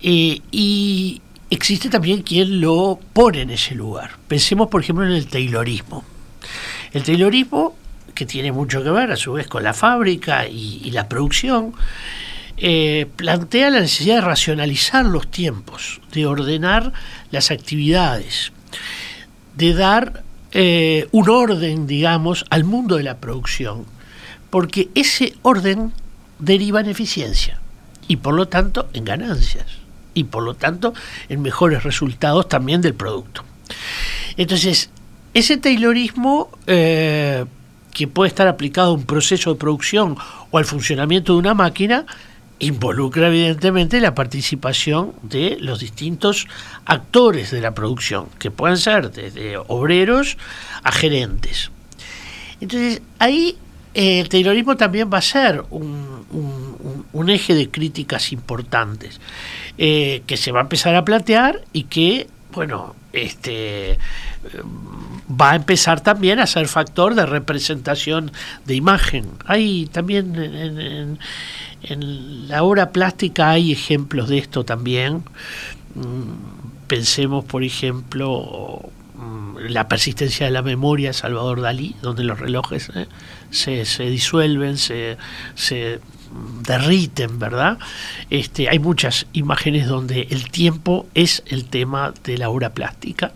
eh, y existe también quien lo pone en ese lugar. Pensemos, por ejemplo, en el Taylorismo. El Taylorismo que tiene mucho que ver a su vez con la fábrica y, la producción, eh, plantea la necesidad de racionalizar los tiempos, de ordenar las actividades, de dar eh, un orden, digamos, al mundo de la producción, porque ese orden deriva en eficiencia y por lo tanto en ganancias y por lo tanto en mejores resultados también del producto. Entonces, ese Taylorismo eh, que puede estar aplicado a un proceso de producción o al funcionamiento de una máquina, involucra evidentemente la participación de los distintos actores de la producción, que pueden ser desde obreros a gerentes. Entonces, ahí el terrorismo también va a ser un, eje de críticas importantes eh, que se va a empezar a plantear y que, bueno, este va a empezar también a ser factor de representación de imagen. Hay también en, la obra plástica hay ejemplos de esto también. Mm, pensemos, por ejemplo, la persistencia de la memoria, Salvador Dalí, donde los relojes ¿eh? se, se, disuelven, se, se derriten, ¿verdad? Este, hay muchas imágenes donde el tiempo es el tema de la obra plástica,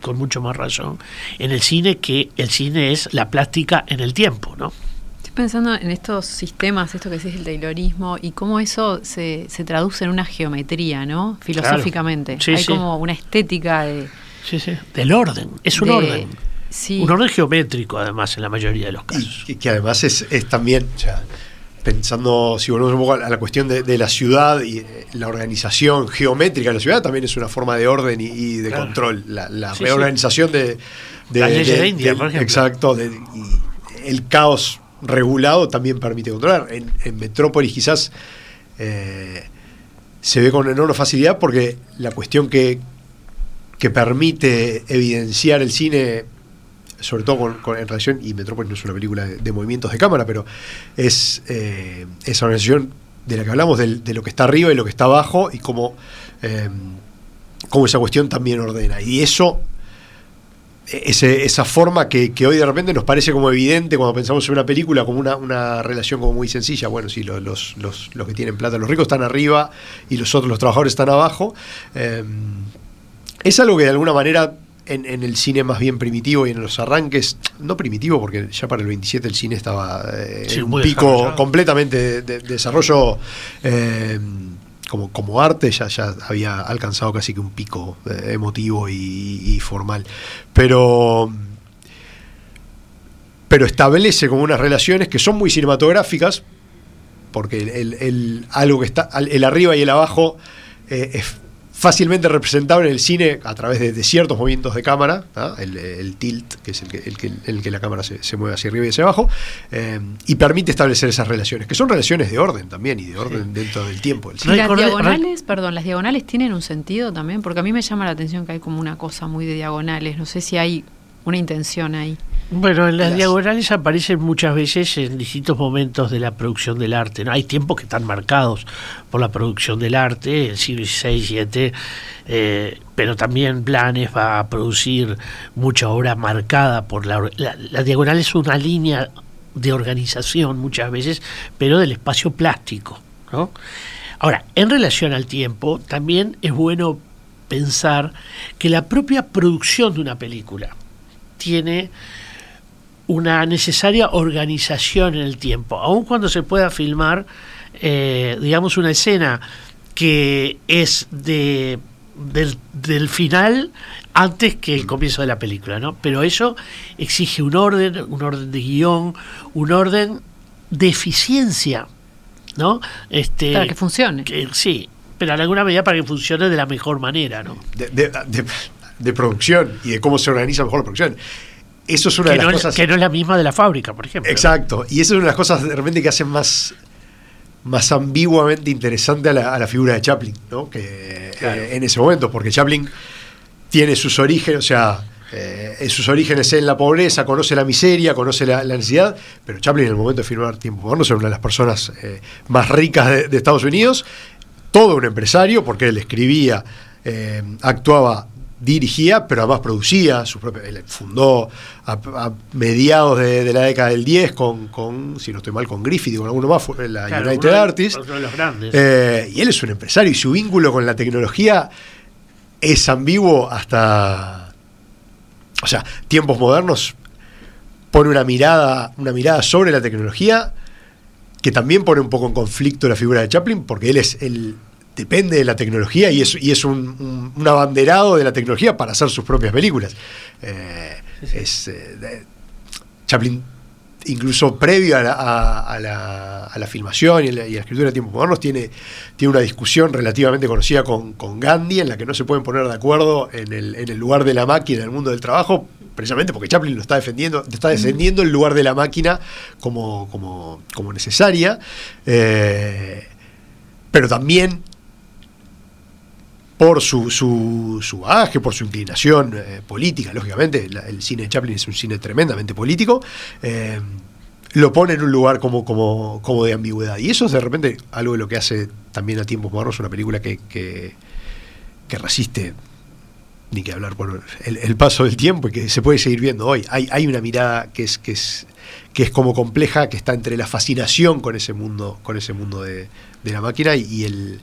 con mucho más razón, en el cine que el cine es la plástica en el tiempo, ¿no? Estoy pensando en estos sistemas, esto que decís el Taylorismo, y cómo eso se, se traduce en una geometría, ¿no? Filosóficamente. Claro. Sí, hay sí. como una estética de... Sí, sí. Del orden, es un de- orden. Sí. Un orden geométrico, además, en la mayoría de los casos. Y que, que además es, es también, o sea, pensando, si volvemos un poco a la cuestión de, de la ciudad y eh, la organización geométrica de la ciudad, también es una forma de orden y, y de Claro. control. La, la Sí, reorganización de, de- Las leyes de India, por ejemplo. Exacto, de- y el caos regulado también permite controlar. En, en Metrópolis quizás eh, se ve con enorme facilidad porque la cuestión que, que permite evidenciar el cine, sobre todo en relación, y Metrópolis no es una película de, movimientos de cámara, pero es eh, esa organización de la que hablamos, de, lo que está arriba y lo que está abajo, y cómo, eh, cómo esa cuestión también ordena. Y eso, ese- esa forma que, hoy de repente nos parece como evidente cuando pensamos en una película, como una, una relación como muy sencilla. Bueno, sí, lo- los, los, los que tienen plata, los ricos están arriba y los otros, los trabajadores están abajo. Eh, es algo que de alguna manera en, en el cine más bien primitivo y en los arranques, no primitivo porque ya para el 27 el cine estaba eh, Sí, en un pico completamente de, de- de desarrollo eh, como, como arte, ya, ya había alcanzado casi que un pico eh, emotivo y, y formal. Pero pero establece como unas relaciones que son muy cinematográficas, porque el, el- el- algo que está, el arriba y el abajo es fácilmente representable en el cine a través de, de ciertos movimientos de cámara, el, el tilt, que es el que, el que, el que la cámara se, se mueve hacia arriba y hacia abajo, eh, y permite establecer esas relaciones, que son relaciones de orden también, y de orden dentro del tiempo del ¿Y las Recordé- diagonales, perdón, las diagonales tienen un sentido también? Porque a mí me llama la atención que hay como una cosa muy de diagonales. No sé si hay una intención ahí. Bueno, en las Las- diagonales aparecen muchas veces en distintos momentos de la producción del arte. ¿no? Hay tiempos que están marcados por la producción del arte, el siglo XVI, XVII, eh, pero también Blanes va a producir mucha obra marcada por la, la, la diagonal es una línea de organización muchas veces, pero del espacio plástico. ¿no? Ahora, en relación al tiempo, también es bueno pensar que la propia producción de una película tiene una necesaria organización en el tiempo, aun cuando se pueda filmar, eh, digamos, una escena que es de del, del final antes que el comienzo de la película, ¿no? Pero eso exige un orden, un orden de guion, un orden de eficiencia, ¿no? Este, Para que funcione. que- sí, pero en alguna medida para que funcione de la mejor manera, ¿no? De, de- de- de producción y de cómo se organiza mejor la producción. Eso es una Que de las no, cosas. que no es la misma de la fábrica, por ejemplo. Exacto. Y eso es una de las cosas de repente que hacen más, más ambiguamente interesante a la, a la figura de Chaplin, ¿no? Que Claro. eh, en ese momento, porque Chaplin tiene sus orígenes, o sea, eh, en sus orígenes en la pobreza, conoce la miseria, conoce la, la necesidad, pero Chaplin en el momento de filmar Tiempo Moderno es una de las personas eh, más ricas de, de Estados Unidos, todo un empresario, porque él escribía, actuaba, dirigía, pero además producía, su propia, él fundó a, a mediados de, de la década del 10 con, con, si no estoy mal, con Griffith y con alguno más, fue la Claro, United uno Artists. otro de los grandes. Eh, y él es un empresario y su vínculo con la tecnología es ambiguo hasta. O sea, tiempos modernos pone una mirada, una mirada sobre la tecnología que también pone un poco en conflicto la figura de Chaplin, porque él es el depende de la tecnología y es, y es un, un- un abanderado de la tecnología para hacer sus propias películas. Eh, es, eh, Chaplin, incluso previo a la, a- a la- a la filmación y a la, y la escritura de tiempos modernos, tiene, tiene una discusión relativamente conocida con, con Gandhi en la que no se pueden poner de acuerdo en el, en el lugar de la máquina en el mundo del trabajo, precisamente porque Chaplin lo está defendiendo, está defendiendo el lugar de la máquina como, como, como necesaria, eh, pero también por su, su, su bagaje, por su inclinación eh, política, lógicamente, el cine de Chaplin es un cine tremendamente político, eh, lo pone en un lugar como, como, como de ambigüedad. Y eso es de repente algo de lo que hace también a tiempos modernos una película que, que, resiste ni que hablar por el, el, paso del tiempo y que se puede seguir viendo hoy. Hay, hay una mirada que es, que es que es como compleja, que está entre la fascinación con ese mundo, con ese mundo de, de la máquina y, el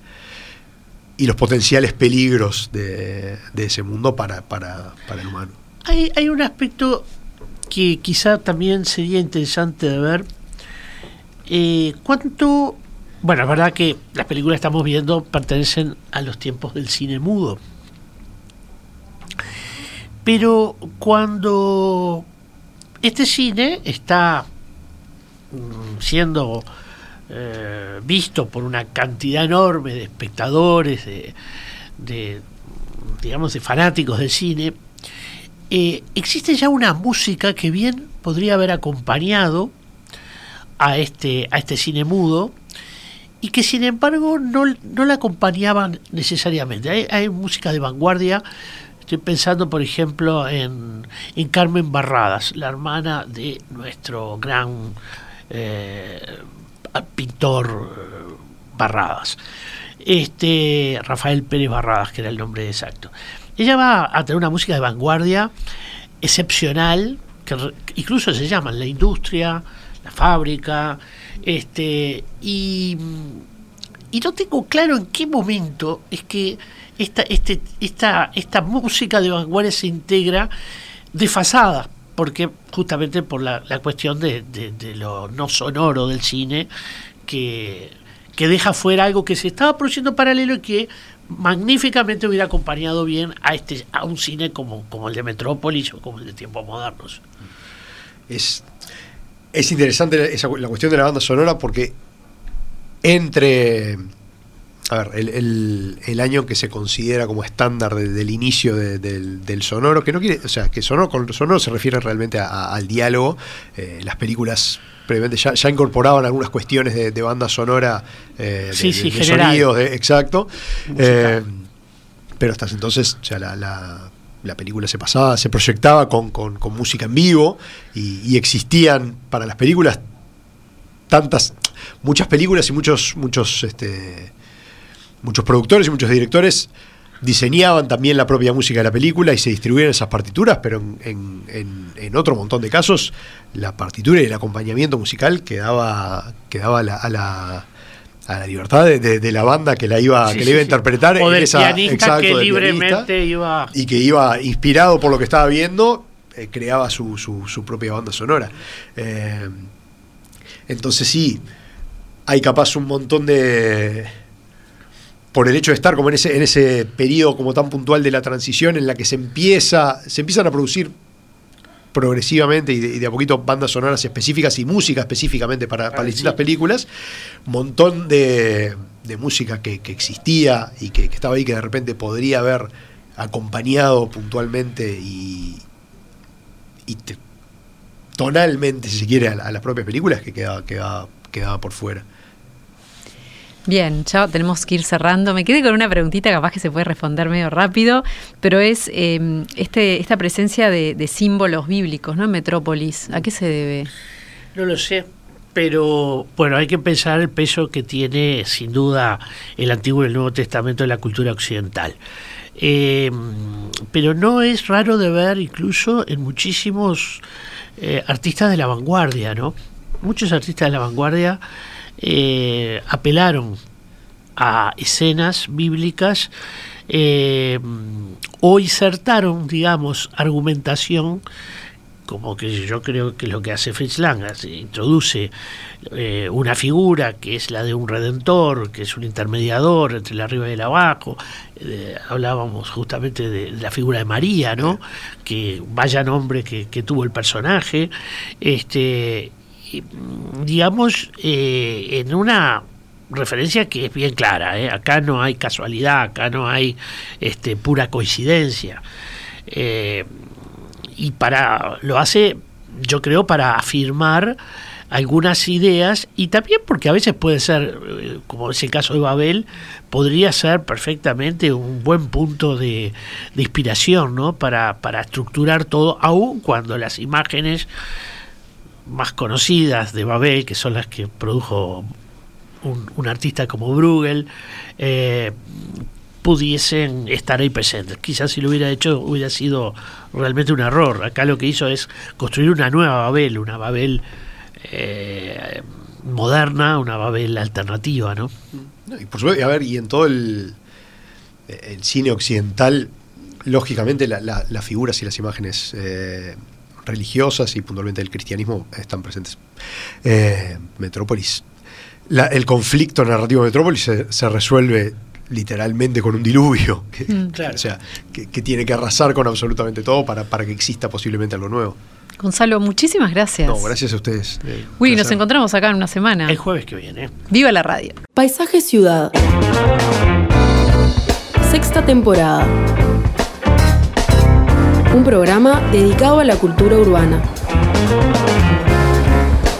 y los potenciales peligros de, ese mundo para, para, para el humano. Hay, hay un aspecto que quizá también sería interesante de ver. Eh, ¿Cuánto bueno, es verdad que las películas que estamos viendo pertenecen a los tiempos del cine mudo. Pero cuando este cine está mm, siendo eh, visto por una cantidad enorme de espectadores, de, digamos, de fanáticos del cine, eh, existe ya una música que bien podría haber acompañado a este, a este cine mudo y que sin embargo no, no la acompañaban necesariamente. Hay, música de vanguardia, estoy pensando por ejemplo en, en Carmen Barradas, la hermana de nuestro gran eh, pintor eh, Barradas, este Rafael Pérez Barradas, que era el nombre exacto. Ella va a tener una música de vanguardia excepcional, que incluso se llama La Industria, La Fábrica, este, y, y no tengo claro en qué momento es que esta, este, esta, esta música de vanguardia se integra desfasada, porque justamente por la, cuestión de, de, lo no sonoro del cine, que, que deja fuera algo que se estaba produciendo paralelo y que magníficamente hubiera acompañado bien a este a un cine como, como el de Metrópolis o como el de tiempos modernos. Es es interesante esa, la cuestión de la banda sonora porque entre a ver, el, el, año que se considera como estándar del inicio del, sonoro, que no quiere, o sea, que sonoro con sonoro se refiere realmente al diálogo. Eh, las películas previamente ya, ya, incorporaban algunas cuestiones de, banda sonora, eh, de, sí, sí, sonidos, exacto. Eh, pero hasta entonces, o sea, la la película se pasaba, se proyectaba con, música en vivo y, existían para las películas tantas, muchas películas y muchos, muchos, este, muchos productores y muchos directores diseñaban también la propia música de la película y se distribuían esas partituras, pero en, en, otro montón de casos la partitura y el acompañamiento musical quedaba, quedaba a la a la libertad de, la banda que la iba, que iba a interpretar. O del pianista que libremente iba... Y que iba inspirado por lo que estaba viendo, eh, creaba su, su, propia banda sonora. Eh, entonces sí, hay capaz un montón de... Por el hecho de estar como en ese, en ese periodo como tan puntual de la transición en la que se empieza, se empiezan a producir progresivamente y de, a poquito bandas sonoras específicas y música específicamente para, para distintas películas, un montón de, música que, existía y que, estaba ahí que de repente podría haber acompañado puntualmente y, tonalmente, si se quiere, a, las propias películas que quedaba, quedaba, quedaba por fuera. Bien, ya tenemos que ir cerrando. Me quedé con una preguntita, capaz que se puede responder medio rápido, pero es em, este, esta presencia de, símbolos bíblicos ¿no? en Metrópolis. ¿A qué se debe? No lo sé, pero bueno, hay que pensar el peso que tiene sin duda el Antiguo y el Nuevo Testamento en la cultura occidental. Em, pero no es raro de ver incluso en muchísimos eh, artistas de la vanguardia, ¿no? Muchos artistas de la vanguardia eh, apelaron a escenas bíblicas eh, o insertaron, digamos, argumentación como que yo creo que lo que hace Fritz introduce eh, una figura que es la de un redentor, que es un intermediador entre el arriba y el abajo. hablábamos justamente de, la figura de María, ¿no? Que vaya nombre que, que tuvo el personaje. Este, digamos, eh, en una referencia que es bien clara. ¿eh? Acá no hay casualidad, acá no hay este, pura coincidencia. Eh, y para lo hace, yo creo, para afirmar algunas ideas y también porque a veces puede ser, como es el caso de Babel, podría ser perfectamente un buen punto de, de inspiración ¿no? para, para estructurar todo, aun cuando las imágenes más conocidas de Babel, que son las que produjo un, artista como Bruegel, eh, pudiesen estar ahí presentes. Quizás si lo hubiera hecho hubiera sido realmente un error. Acá lo que hizo es construir una nueva Babel, una Babel eh, moderna, una Babel alternativa, ¿no? Y por supuesto, a ver, y en todo el, el cine occidental, lógicamente las figuras y las imágenes eh, religiosas y puntualmente del cristianismo están presentes. Eh, Metrópolis. el conflicto narrativo de Metrópolis se, resuelve literalmente con un diluvio, que, mm. o sea, que, tiene que arrasar con absolutamente todo para, para que exista posiblemente algo nuevo. Gonzalo, muchísimas gracias. No, gracias a ustedes. Eh, Uy, nos encontramos acá en una semana. El jueves que viene. Viva la radio. Paisaje Ciudad. Sexta temporada. Un programa dedicado a la cultura urbana.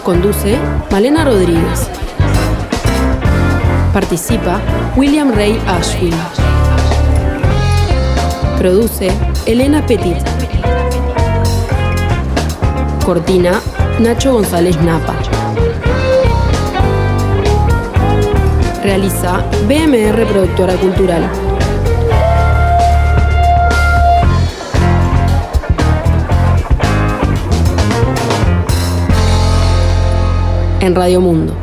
Conduce Malena Rodríguez. Participa William Ray Ashfield. Produce Elena Petit. Cortina Nacho González Napa. Realiza BMR Productora Cultural. En Radio Mundo.